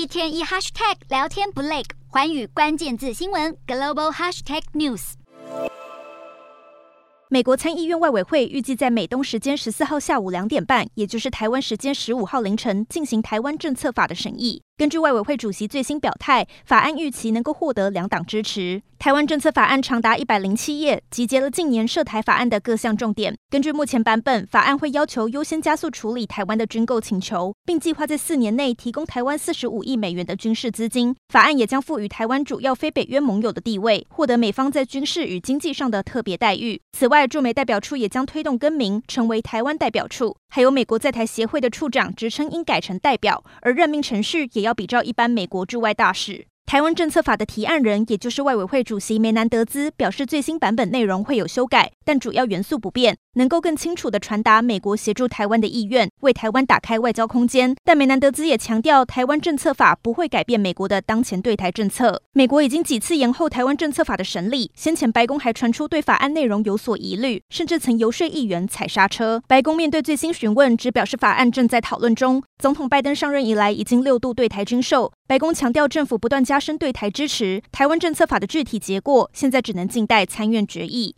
一天一 hashtag 聊天不累，环宇关键字新闻 global hashtag news。美国参议院外委会预计在美东时间十四号下午两点半，也就是台湾时间十五号凌晨进行台湾政策法的审议。根据外委会主席最新表态，法案预期能够获得两党支持。台湾政策法案长达一百零七页，集结了近年涉台法案的各项重点。根据目前版本，法案会要求优先加速处理台湾的军购请求，并计划在四年内提供台湾四十五亿美元的军事资金。法案也将赋予台湾主要非北约盟友的地位，获得美方在军事与经济上的特别待遇。此外，驻美代表处也将推动更名，成为台湾代表处。还有美国在台协会的处长职称应改成代表，而任命程序也要比照一般美国驻外大使。台湾政策法的提案人，也就是外委会主席梅南德兹表示，最新版本内容会有修改，但主要元素不变，能够更清楚地传达美国协助台湾的意愿，为台湾打开外交空间。但梅南德兹也强调，台湾政策法不会改变美国的当前对台政策。美国已经几次延后台湾政策法的审理，先前白宫还传出对法案内容有所疑虑，甚至曾游说议员踩刹车。白宫面对最新询问，只表示法案正在讨论中。总统拜登上任以来，已经六度对台军售。白宫强调，政府不断加深对台支持。台湾政策法的具体结果，现在只能静待参院决议。